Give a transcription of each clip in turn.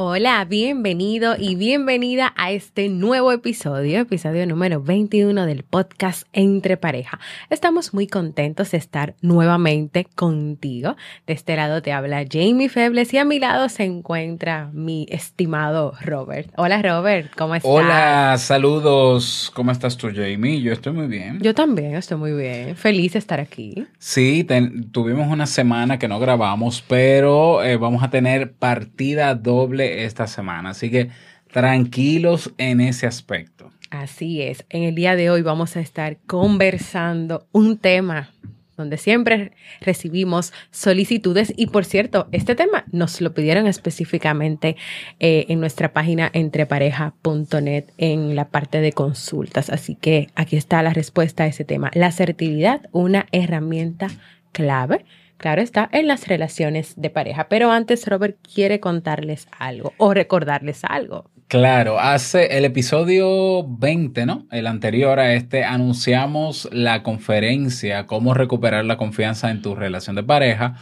Hola, bienvenido y bienvenida a este nuevo episodio, episodio número 21 del podcast Entre Pareja. Estamos muy contentos de estar nuevamente contigo. De este lado te habla Jamie Febles y a mi lado se encuentra mi estimado Robert. Hola Robert, ¿cómo estás? Hola, saludos. ¿Cómo estás tú, Jamie? Yo estoy muy bien. Yo también estoy muy bien. Feliz de estar aquí. Sí, tuvimos una semana que no grabamos, pero eh, vamos a tener partida doble esta semana. Así que tranquilos en ese aspecto. Así es. En el día de hoy vamos a estar conversando un tema donde siempre recibimos solicitudes y por cierto, este tema nos lo pidieron específicamente eh, en nuestra página entrepareja.net en la parte de consultas. Así que aquí está la respuesta a ese tema. La asertividad, una herramienta clave claro está, en las relaciones de pareja. Pero antes Robert quiere contarles algo o recordarles algo. Claro, hace el episodio 20, ¿no? El anterior a este, anunciamos la conferencia Cómo recuperar la confianza en tu relación de pareja.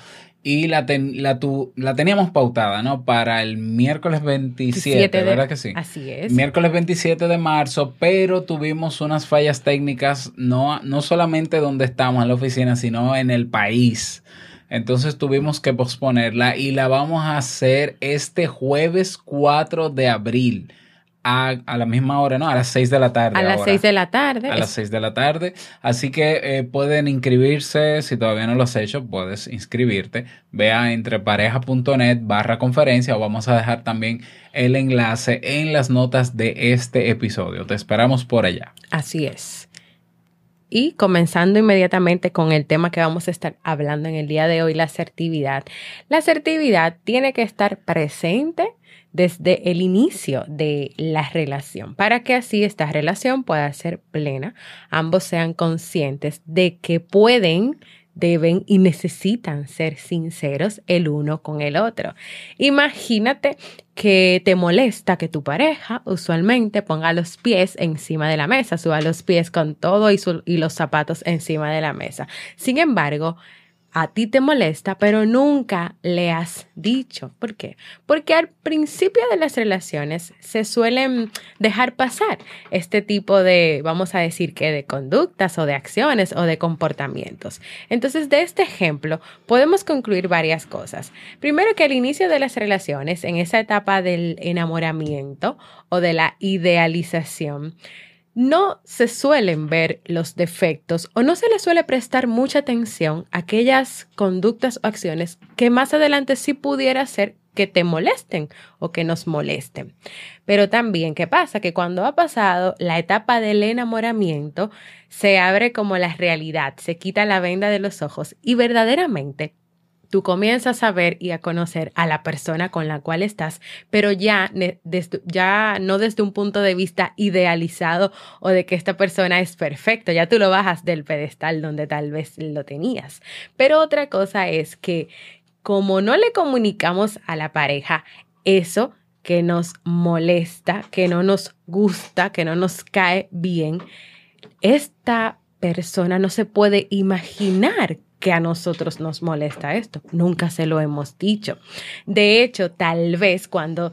Y la, la, la teníamos pautada, ¿no? Para el miércoles 27, ¿verdad que sí? Así es. Miércoles 27 de marzo, pero tuvimos unas fallas técnicas, no, no solamente donde estamos en la oficina, sino en el país. Entonces tuvimos que posponerla y la vamos a hacer este jueves 4 de abril. A, la misma hora, ¿no? A las 6 de la tarde. A las 6 de la tarde. A las 6 de la tarde. Así que eh, pueden inscribirse, si todavía no lo has hecho, puedes inscribirte. Ve a entrepareja.net barra conferencia o vamos a dejar también el enlace en las notas de este episodio. Te esperamos por allá. Así es. Y comenzando inmediatamente con el tema que vamos a estar hablando en el día de hoy, la asertividad. La asertividad tiene que estar presente desde el inicio de la relación para que así esta relación pueda ser plena, ambos sean conscientes de que pueden deben y necesitan ser sinceros el uno con el otro. Imagínate que te molesta que tu pareja usualmente ponga los pies encima de la mesa, suba los pies con todo y, y los zapatos encima de la mesa. Sin embargo, a ti te molesta, pero nunca le has dicho. ¿Por qué? Porque al principio de las relaciones se suelen dejar pasar este tipo de, vamos a decir que de conductas o de acciones o de comportamientos. Entonces, de este ejemplo podemos concluir varias cosas. Primero que al inicio de las relaciones, en esa etapa del enamoramiento o de la idealización, no se suelen ver los defectos o no se le suele prestar mucha atención a aquellas conductas o acciones que más adelante sí pudiera ser que te molesten o que nos molesten. Pero también, ¿qué pasa? Que cuando ha pasado la etapa del enamoramiento, se abre como la realidad, se quita la venda de los ojos y verdaderamente tú comienzas a ver y a conocer a la persona con la cual estás, pero ya, ya no desde un punto de vista idealizado o de que esta persona es perfecta, ya tú lo bajas del pedestal donde tal vez lo tenías. Pero otra cosa es que como no le comunicamos a la pareja eso que nos molesta, que no nos gusta, que no nos cae bien, esta persona no se puede imaginar que a nosotros nos molesta esto. Nunca se lo hemos dicho. De hecho, tal vez cuando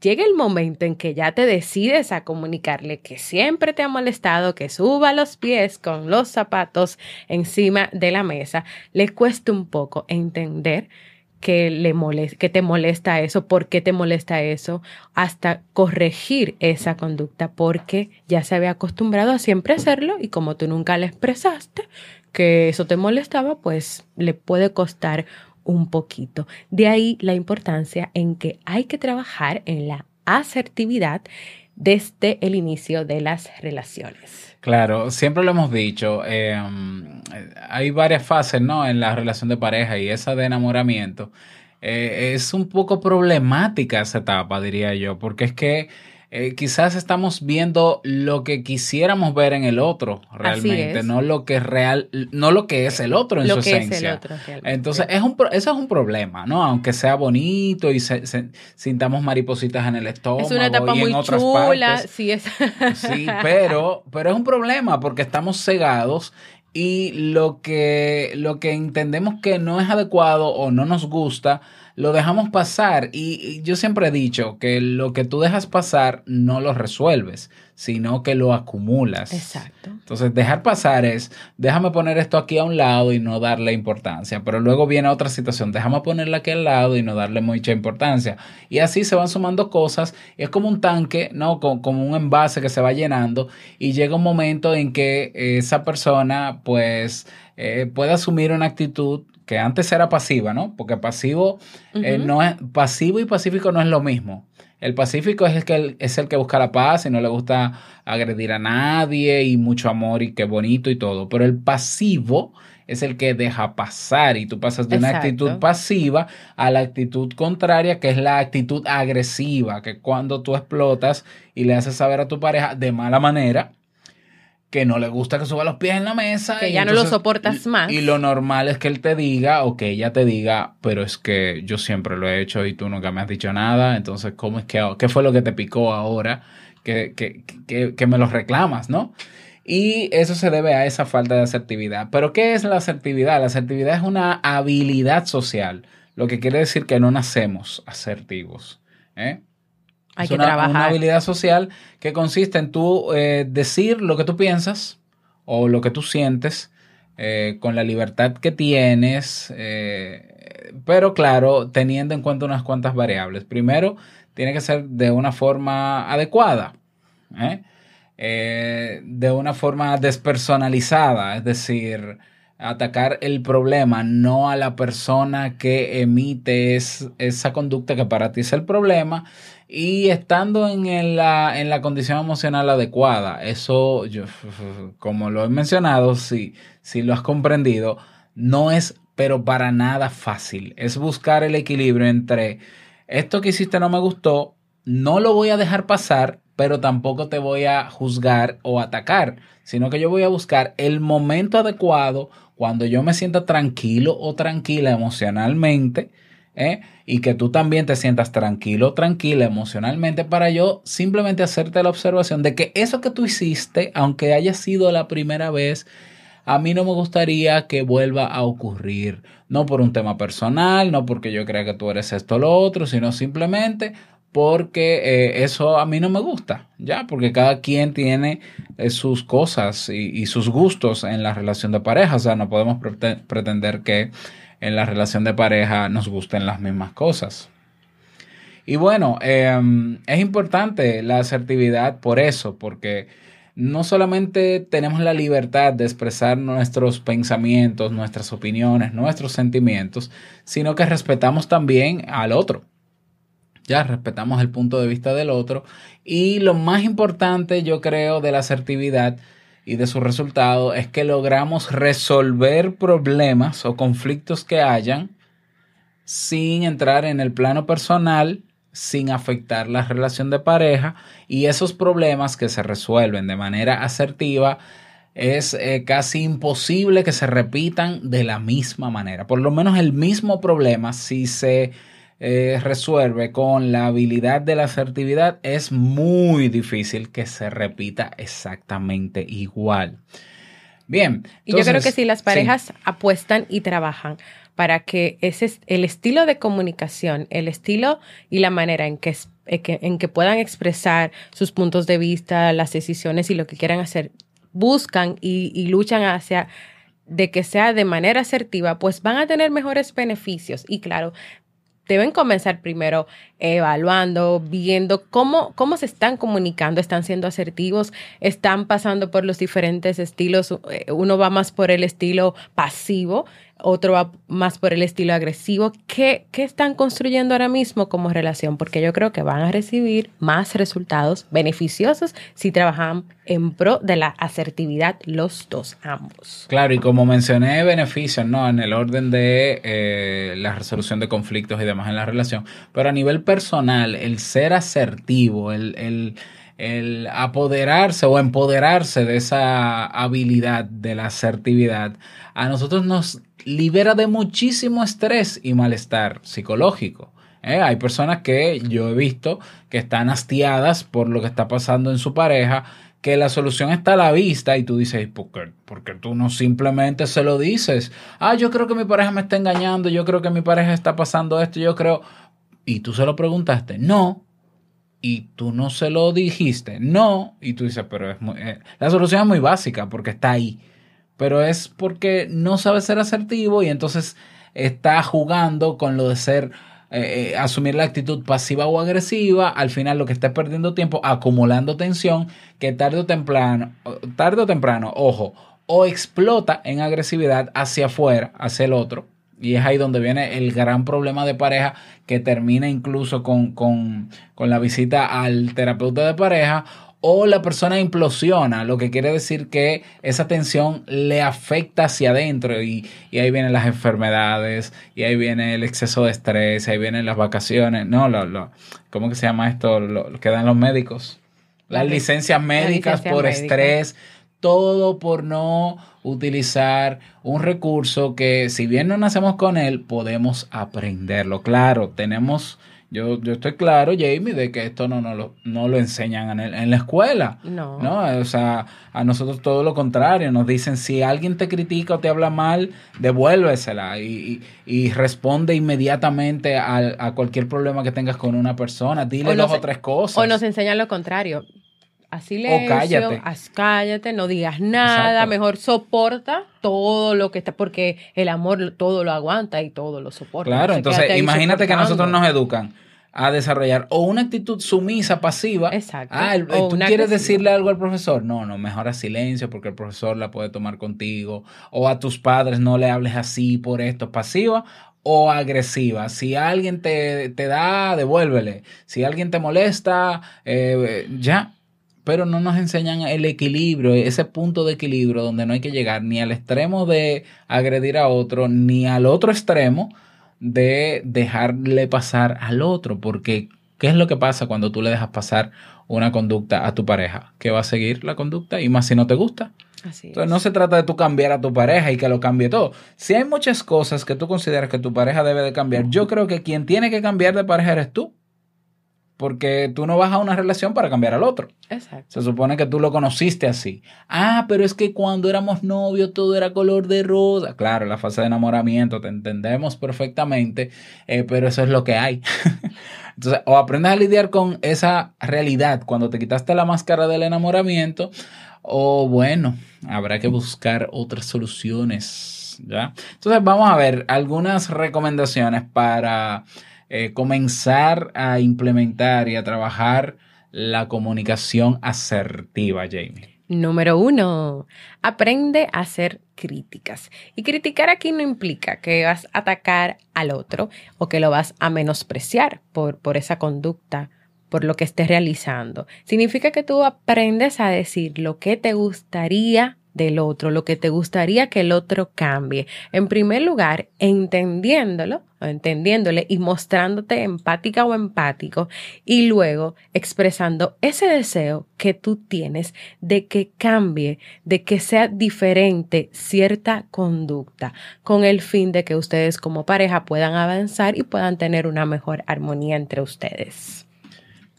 llegue el momento en que ya te decides a comunicarle que siempre te ha molestado que suba los pies con los zapatos encima de la mesa, le cuesta un poco entender que, le que te molesta eso, por qué te molesta eso, hasta corregir esa conducta porque ya se había acostumbrado a siempre hacerlo y como tú nunca le expresaste, que eso te molestaba, pues le puede costar un poquito. De ahí la importancia en que hay que trabajar en la asertividad desde el inicio de las relaciones. Claro, siempre lo hemos dicho, eh, hay varias fases ¿no? en la relación de pareja y esa de enamoramiento. Eh, es un poco problemática esa etapa, diría yo, porque es que eh, quizás estamos viendo lo que quisiéramos ver en el otro realmente, no lo que es real, no lo que es el otro en su esencia. Entonces, es un, eso es un problema, ¿no? Aunque sea bonito y sintamos maripositas en el estómago. Es una etapa muy chula, sí, es. sí, pero, pero es un problema porque estamos cegados y lo que, lo que entendemos que no es adecuado o no nos gusta, lo dejamos pasar y, yo siempre he dicho que lo que tú dejas pasar no lo resuelves, sino que lo acumulas. Exacto. Entonces, dejar pasar es, déjame poner esto aquí a un lado y no darle importancia, pero luego viene otra situación, déjame ponerla aquí al lado y no darle mucha importancia. Y así se van sumando cosas, y es como un tanque, ¿no? Como, un envase que se va llenando y llega un momento en que esa persona, pues, eh, puede asumir una actitud que antes era pasiva, ¿no? Porque pasivo eh, no es pasivo y pacífico no es lo mismo. El pacífico es el que es el que busca la paz y no le gusta agredir a nadie y mucho amor y qué bonito y todo. Pero el pasivo es el que deja pasar y tú pasas de una actitud pasiva a la actitud contraria, que es la actitud agresiva, que cuando tú explotas y le haces saber a tu pareja de mala manera, que no le gusta que suba los pies en la mesa. Que ya no lo soportas más. Y lo normal es que él te diga o que ella te diga, pero es que yo siempre lo he hecho y tú nunca me has dicho nada, entonces, ¿cómo es que, qué fue lo que te picó ahora que, que, que, que me lo reclamas, no? Y eso se debe a esa falta de asertividad. Pero ¿qué es la asertividad? La asertividad es una habilidad social, lo que quiere decir que no nacemos asertivos. ¿eh? Hay que trabajar. Una habilidad social que consiste en tú eh, decir lo que tú piensas o lo que tú sientes eh, con la libertad que tienes, eh, pero claro, teniendo en cuenta unas cuantas variables. Primero, tiene que ser de una forma adecuada, de una forma despersonalizada, es decir, atacar el problema, no a la persona que emite esa conducta que para ti es el problema y estando en, la, en la condición emocional adecuada. Eso, yo, como lo he mencionado, si, si lo has comprendido, no es pero para nada fácil. Es buscar el equilibrio entre esto que hiciste no me gustó, no lo voy a dejar pasar, pero tampoco te voy a juzgar o atacar, sino que yo voy a buscar el momento adecuado cuando yo me sienta tranquilo o tranquila emocionalmente, ¿eh? y que tú también te sientas tranquilo o tranquila emocionalmente para yo simplemente hacerte la observación de que eso que tú hiciste, aunque haya sido la primera vez, a mí no me gustaría que vuelva a ocurrir. No por un tema personal, no porque yo crea que tú eres esto o lo otro, sino simplemente porque eh, eso a mí no me gusta, ya, porque cada quien tiene eh, sus cosas y, sus gustos en la relación de pareja, o sea, no podemos pretender que en la relación de pareja nos gusten las mismas cosas. Y bueno, em, es importante la asertividad por eso, porque no solamente tenemos la libertad de expresar nuestros pensamientos, nuestras opiniones, nuestros sentimientos, sino que respetamos también al otro ya respetamos el punto de vista del otro. Y lo más importante, yo creo, de la asertividad y de su resultado es que logramos resolver problemas o conflictos que hayan sin entrar en el plano personal, sin afectar la relación de pareja y esos problemas que se resuelven de manera asertiva es eh, casi imposible que se repitan de la misma manera. Por lo menos el mismo problema si se eh, resuelve con la habilidad de la asertividad, es muy difícil que se repita exactamente igual. Bien. y yo creo que si las parejas apuestan y trabajan para que ese el estilo de comunicación, el estilo y la manera en que, en que puedan expresar sus puntos de vista, las decisiones y lo que quieran hacer, buscan y, y luchan hacia de que sea de manera asertiva, pues van a tener mejores beneficios. Y claro, deben comenzar primero evaluando, viendo cómo, cómo se están comunicando, están siendo asertivos, están pasando por los diferentes estilos, eh, uno va más por el estilo pasivo otro va más por el estilo agresivo. ¿Qué, ¿Qué, están construyendo ahora mismo como relación? Porque yo creo que van a recibir más resultados beneficiosos si trabajan en pro de la asertividad los dos, ambos. Claro, y como mencioné beneficios, ¿no? En el orden de eh, la resolución de conflictos y demás en la relación, pero a nivel personal, el ser asertivo, el, el el apoderarse o empoderarse de esa habilidad de la asertividad, a nosotros nos libera de muchísimo estrés y malestar psicológico. ¿eh? Hay personas que yo he visto que están hastiadas por lo que está pasando en su pareja, que la solución está a la vista y tú dices, ¿por qué? Porque tú no simplemente se lo dices. Ah, yo creo que mi pareja me está engañando, yo creo que mi pareja está pasando esto, yo creo... Y tú se lo preguntaste. No, y tú no se lo dijiste. No. Y tú dices, pero es muy, eh, la solución es muy básica porque está ahí pero es porque no sabe ser asertivo y entonces está jugando con lo de ser, eh, eh, asumir la actitud pasiva o agresiva, al final lo que está perdiendo tiempo acumulando tensión que tarde o temprano, tarde o temprano, ojo, o explota en agresividad hacia afuera, hacia el otro, y es ahí donde viene el gran problema de pareja que termina incluso con, con, con, la visita al terapeuta de pareja o la persona implosiona, lo que quiere decir que esa tensión le afecta hacia adentro y, ahí vienen las enfermedades, y ahí viene el exceso de estrés, ahí vienen las vacaciones, no, lo, lo, ¿cómo que se llama esto? Lo, que dan los médicos. Las licencias médicas por estrés, todo por no utilizar un recurso que si bien no nacemos con él, podemos aprenderlo. Claro, tenemos yo, yo estoy claro, Jamie, de que esto no, no, lo, no lo enseñan en, en la escuela. No. no. O sea, a nosotros todo lo contrario. Nos dicen, si alguien te critica o te habla mal, devuélvesela y, y, responde inmediatamente a, a, cualquier problema que tengas con una persona. Dile dos o tres cosas. O nos enseñan lo contrario. Así le o cállate. cállate, no digas nada, mejor soporta todo lo que está, porque el amor todo lo aguanta y todo lo soporta. Claro, entonces imagínate que nosotros nos educan a desarrollar o una actitud sumisa, pasiva. Exacto. Ah, ¿tú quieres decirle algo al profesor? No, no, mejor a silencio porque el profesor la puede tomar contigo. O a tus padres no le hables así por esto, pasiva o agresiva. Si alguien te, te da, devuélvele. Si alguien te molesta, eh, ya pero no nos enseñan el equilibrio, ese punto de equilibrio donde no hay que llegar ni al extremo de agredir a otro, ni al otro extremo de dejarle pasar al otro, porque ¿qué es lo que pasa cuando tú le dejas pasar una conducta a tu pareja? Que va a seguir la conducta y más si no te gusta. Así Entonces no se trata de tú cambiar a tu pareja y que lo cambie todo. Si hay muchas cosas que tú consideras que tu pareja debe de cambiar, yo creo que quien tiene que cambiar de pareja eres tú porque tú no vas a una relación para cambiar al otro. Exacto. Se supone que tú lo conociste así. Ah, pero es que cuando éramos novios todo era color de rosa. Claro, la fase de enamoramiento, te entendemos perfectamente, eh, pero eso es lo que hay. Entonces, o aprendes a lidiar con esa realidad cuando te quitaste la máscara del enamoramiento, o bueno, habrá que buscar otras soluciones. ¿ya? Entonces, vamos a ver algunas recomendaciones para eh, comenzar a implementar y a trabajar la comunicación asertiva, Jamie? Número uno, aprende a hacer críticas. Y criticar aquí no implica que vas a atacar al otro o que lo vas a menospreciar por, por esa conducta, por lo que estés realizando. Significa que tú aprendes a decir lo que te gustaría del otro, lo que te gustaría que el otro cambie. En primer lugar, entendiéndolo, entendiéndole y mostrándote empática o empático y luego expresando ese deseo que tú tienes de que cambie, de que sea diferente cierta conducta, con el fin de que ustedes como pareja puedan avanzar y puedan tener una mejor armonía entre ustedes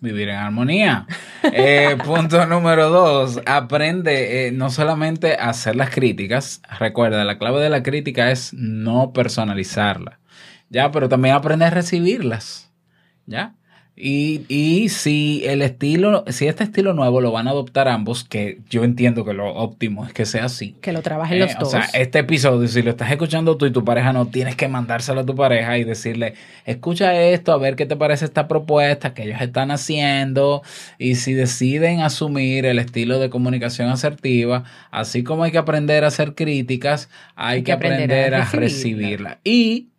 vivir en armonía. Eh, punto número dos, aprende eh, no solamente a hacer las críticas, recuerda, la clave de la crítica es no personalizarla, ¿ya? Pero también aprende a recibirlas, ¿ya? Y, y si el estilo, si este estilo nuevo lo van a adoptar ambos, que yo entiendo que lo óptimo es que sea así. Que lo trabajen los Eh, dos. O sea, este episodio, si lo estás escuchando tú y tu pareja no, tienes que mandárselo a tu pareja y decirle, escucha esto, a ver qué te parece esta propuesta que ellos están haciendo. Y si deciden asumir el estilo de comunicación asertiva, así como hay que aprender a hacer críticas, hay, que, aprender, a, recibirla. recibirla. Y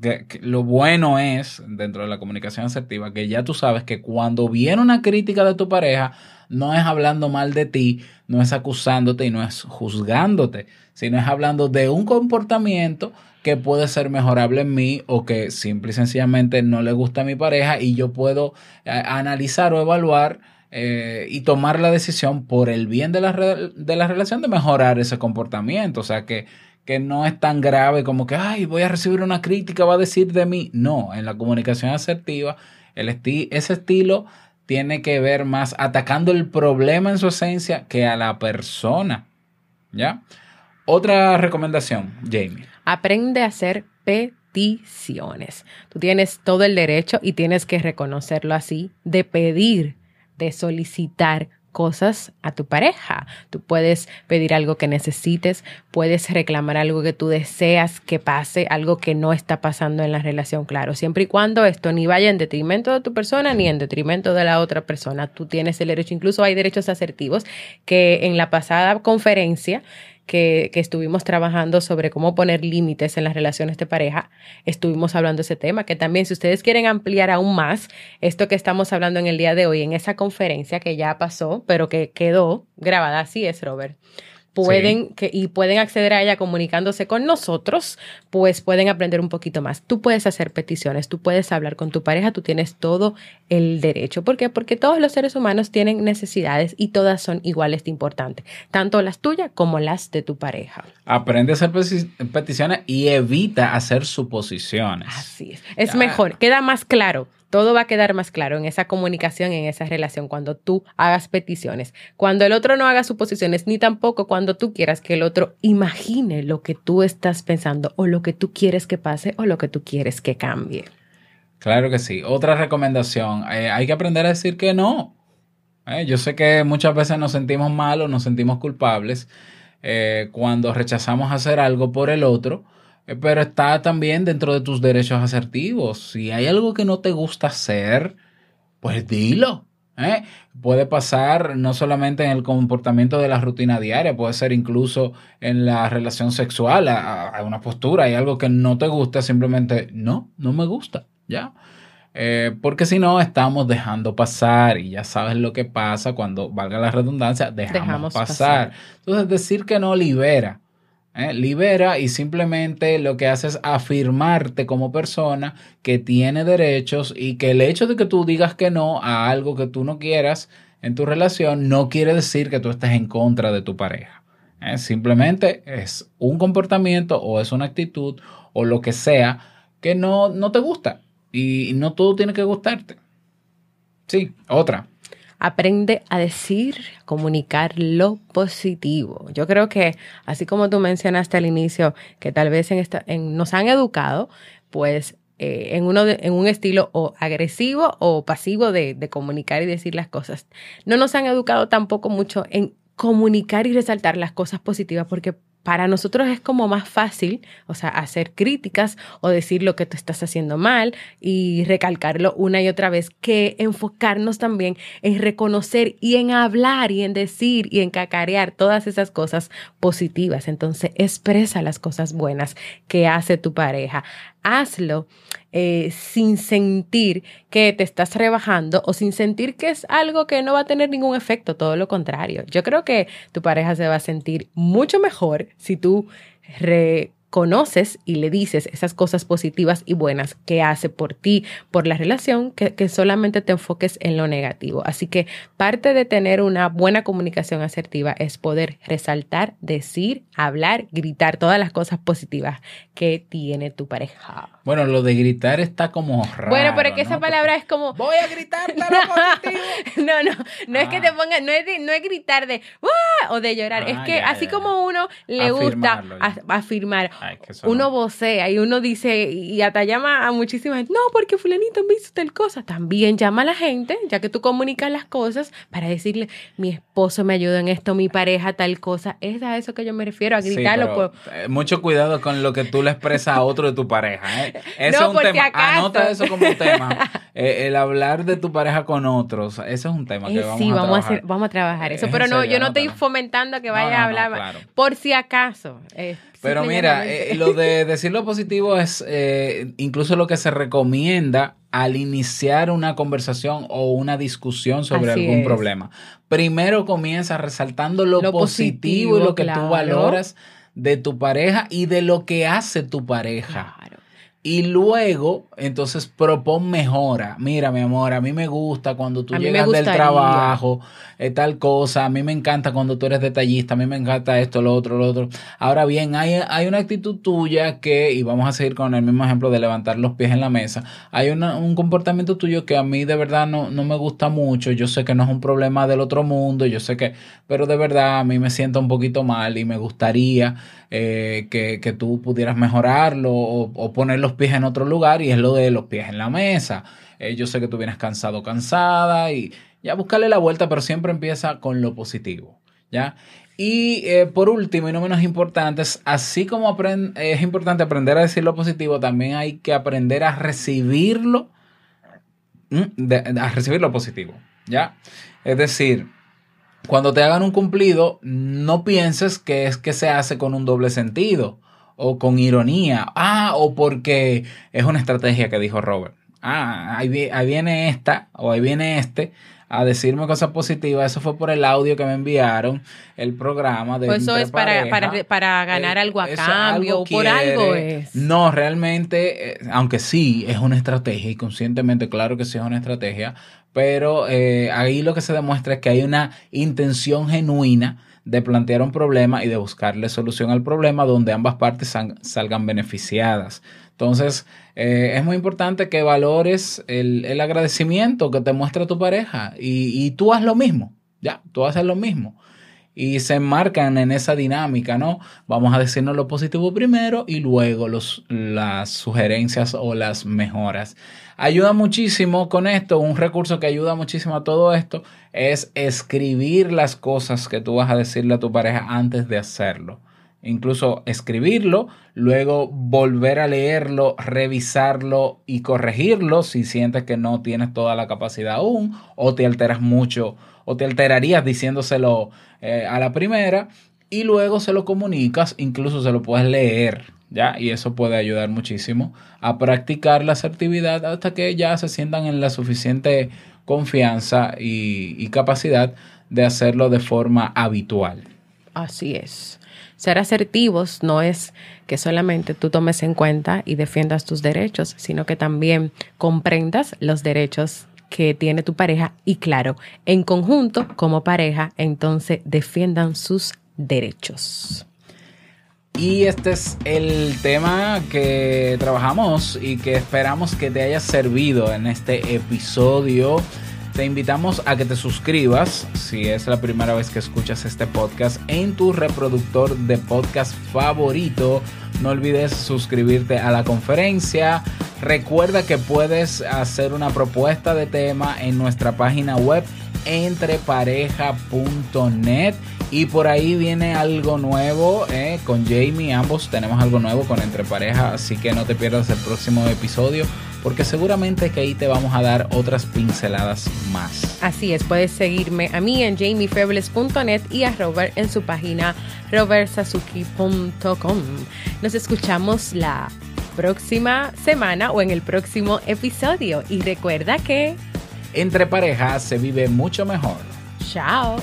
que- lo bueno es, dentro de la comunicación asertiva, que ya tú sabes que cuando viene una crítica de tu pareja, no es hablando mal de ti, no es acusándote y no es juzgándote, sino es hablando de un comportamiento que puede ser mejorable en mí o que simple y sencillamente no le gusta a mi pareja y yo puedo eh, analizar o evaluar eh, y tomar la decisión por el bien de la, de la relación de mejorar ese comportamiento. O sea que, que no es tan grave como que, ay, voy a recibir una crítica, va a decir de mí. No, en la comunicación asertiva, el ese estilo tiene que ver más atacando el problema en su esencia que a la persona. ¿Ya? Otra recomendación, Jamie. Aprende a hacer peticiones. Tú tienes todo el derecho y tienes que reconocerlo así, de pedir, de solicitar cosas a tu pareja. Tú puedes pedir algo que necesites, puedes reclamar algo que tú deseas que pase, algo que no está pasando en la relación, claro, siempre y cuando esto ni vaya en detrimento de tu persona ni en detrimento de la otra persona. Tú tienes el derecho, incluso hay derechos asertivos que en la pasada conferencia que, que, estuvimos trabajando sobre cómo poner límites en las relaciones de pareja, estuvimos hablando de ese tema, que también si ustedes quieren ampliar aún más esto que estamos hablando en el día de hoy, en esa conferencia que ya pasó, pero que quedó grabada, así es, Robert. Pueden sí. que, y pueden acceder a ella comunicándose con nosotros, pues pueden aprender un poquito más. Tú puedes hacer peticiones, tú puedes hablar con tu pareja, tú tienes todo el derecho. ¿Por qué? Porque todos los seres humanos tienen necesidades y todas son iguales de importantes, tanto las tuyas como las de tu pareja. Aprende a hacer peticiones y evita hacer suposiciones. Así es. Es mejor, queda más claro todo va a quedar más claro en esa comunicación, en esa relación, cuando tú hagas peticiones. Cuando el otro no haga suposiciones, ni tampoco cuando tú quieras que el otro imagine lo que tú estás pensando o lo que tú quieres que pase o lo que tú quieres que cambie. Claro que sí. Otra recomendación, eh, hay que aprender a decir que no. Eh, yo sé que muchas veces nos sentimos mal o nos sentimos culpables eh, cuando rechazamos hacer algo por el otro. Pero está también dentro de tus derechos asertivos. Si hay algo que no te gusta hacer, pues dilo. ¿eh? Puede pasar no solamente en el comportamiento de la rutina diaria, puede ser incluso en la relación sexual, a, a una postura, hay algo que no te gusta, simplemente no, no me gusta, ¿ya? Eh, porque si no, estamos dejando pasar y ya sabes lo que pasa cuando, valga la redundancia, dejamos, dejamos pasar. pasar. Entonces, decir que no libera. ¿Eh? libera y simplemente lo que hace es afirmarte como persona que tiene derechos y que el hecho de que tú digas que no a algo que tú no quieras en tu relación no quiere decir que tú estés en contra de tu pareja. ¿eh? Simplemente es un comportamiento o es una actitud o lo que sea que no, no te gusta y no todo tiene que gustarte. Sí, otra. Aprende a decir, a comunicar lo positivo. Yo creo que, así como tú mencionaste al inicio, que tal vez en esta, en, nos han educado, pues eh, en, uno de, en un estilo o agresivo o pasivo de, de comunicar y decir las cosas. No nos han educado tampoco mucho en comunicar y resaltar las cosas positivas, porque para nosotros es como más fácil, o sea, hacer críticas o decir lo que tú estás haciendo mal y recalcarlo una y otra vez, que enfocarnos también en reconocer y en hablar y en decir y en cacarear todas esas cosas positivas. Entonces, expresa las cosas buenas que hace tu pareja. Hazlo eh, sin sentir que te estás rebajando o sin sentir que es algo que no va a tener ningún efecto, todo lo contrario. Yo creo que tu pareja se va a sentir mucho mejor si tú reconoces y le dices esas cosas positivas y buenas que hace por ti, por la relación, que, que solamente te enfoques en lo negativo. Así que parte de tener una buena comunicación asertiva es poder resaltar, decir, hablar, gritar todas las cosas positivas que tiene tu pareja. Bueno, lo de gritar está como raro. Bueno, pero es que ¿no? esa palabra es como. Voy a gritar lo positivo. no, no, no ah. es que te pongas, no es, de, no es gritar de. O de llorar. es Ah, que ya, así ya, como uno le gusta a- afirmar, Ay, eso uno no. vocea y uno dice y hasta llama a muchísima gente, no, porque fulanito me hizo tal cosa. También llama a la gente, ya que tú comunicas las cosas, para decirle, mi esposo me ayudó en esto, mi pareja tal cosa. Es a eso que yo me refiero, a Sí, gritarlo. pero, pues, eh, mucho cuidado con lo que tú le expresas a otro de tu pareja. ¿eh? Ese No, es un tema. acaso. Anota eso como un tema. Eh, el hablar de tu pareja con otros. Ese es un tema que Eh, vamos sí, a vamos a, hacer, vamos a trabajar eso. Eh, Pero no, serio, yo no estoy fomentando que vaya no, a no, hablar claro. por si acaso. eh, Pero mira, lo de decir lo positivo es eh, incluso lo que se recomienda al iniciar una conversación o una discusión sobre Así algún es. problema. Primero comienza resaltando lo, Lo positivo, y lo que tú valoras de tu pareja y de lo que hace tu pareja. Claro. Y luego, entonces, propon mejora. Mira, mi amor, a mí me gusta cuando tú A llegas del trabajo, eh, tal cosa. A mí me encanta cuando tú eres detallista. A mí me encanta esto, lo otro, lo otro. Ahora bien, hay, hay una actitud tuya que, y vamos a seguir con el mismo ejemplo de levantar los pies en la mesa. Hay una- un comportamiento tuyo que a mí de verdad no, no me gusta mucho. Yo sé que no es un problema del otro mundo. Yo sé que, pero de verdad a mí me siento un poquito mal y me gustaría eh, que, que tú pudieras mejorarlo o, o poner los pies en otro lugar y es lo de los pies en la mesa. Eh, yo sé que tú vienes cansado, cansada y ya buscarle la vuelta, pero siempre empieza con lo positivo, ¿ya? Y eh, por último y no menos importante, así como es importante aprender a decir lo positivo, también hay que aprender a recibirlo, ¿m? de- a recibir lo positivo, ¿ya? Es decir, cuando te hagan un cumplido, no pienses que es que se hace con un doble sentido o con ironía. Ah, o porque es una estrategia que dijo Robert. Ah, ahí, ahí viene esta o ahí viene este a decirme cosas positivas. Eso fue por el audio que me enviaron, el programa de... Pues eso es para, para, para ganar Eh, algo a cambio, o por algo es. No, realmente, eh, aunque sí es una estrategia y conscientemente, claro que sí es una estrategia, pero eh, ahí lo que se demuestra es que hay una intención genuina de plantear un problema y de buscarle solución al problema donde ambas partes salgan beneficiadas. Entonces, eh, es muy importante que valores el, el agradecimiento que te muestra tu pareja y, y tú haz lo mismo, ya, tú haces lo mismo y se enmarcan en esa dinámica, ¿no? Vamos a decirnos lo positivo primero y luego los, las sugerencias o las mejoras. Ayuda muchísimo con esto, un recurso que ayuda muchísimo a todo esto es escribir las cosas que tú vas a decirle a tu pareja antes de hacerlo. Incluso escribirlo, luego volver a leerlo, revisarlo y corregirlo si sientes que no tienes toda la capacidad aún o te alteras mucho o te alterarías diciéndoselo eh, a la primera y luego se lo comunicas, incluso se lo puedes leer, ¿ya? Y eso puede ayudar muchísimo a practicar la asertividad hasta que ya se sientan en la suficiente confianza y, y capacidad de hacerlo de forma habitual. Así es. Ser asertivos no es que solamente tú tomes en cuenta y defiendas tus derechos, sino que también comprendas los derechos que tiene tu pareja y claro, en conjunto como pareja, entonces defiendan sus derechos. Y este es el tema que trabajamos y que esperamos que te haya servido en este episodio. Te invitamos a que te suscribas si es la primera vez que escuchas este podcast en tu reproductor de podcast favorito. No olvides suscribirte a la conferencia. Recuerda que puedes hacer una propuesta de tema en nuestra página web entrepareja.net y por ahí viene algo nuevo eh, con Jamie. Ambos tenemos algo nuevo con Entrepareja, así que no te pierdas el próximo episodio porque seguramente que ahí te vamos a dar otras pinceladas más. Así es, puedes seguirme a mí en jamiefebles.net y a Robert en su página robertsazuki.com. Nos escuchamos la próxima semana o en el próximo episodio y recuerda que Entre parejas se vive mucho mejor. chao.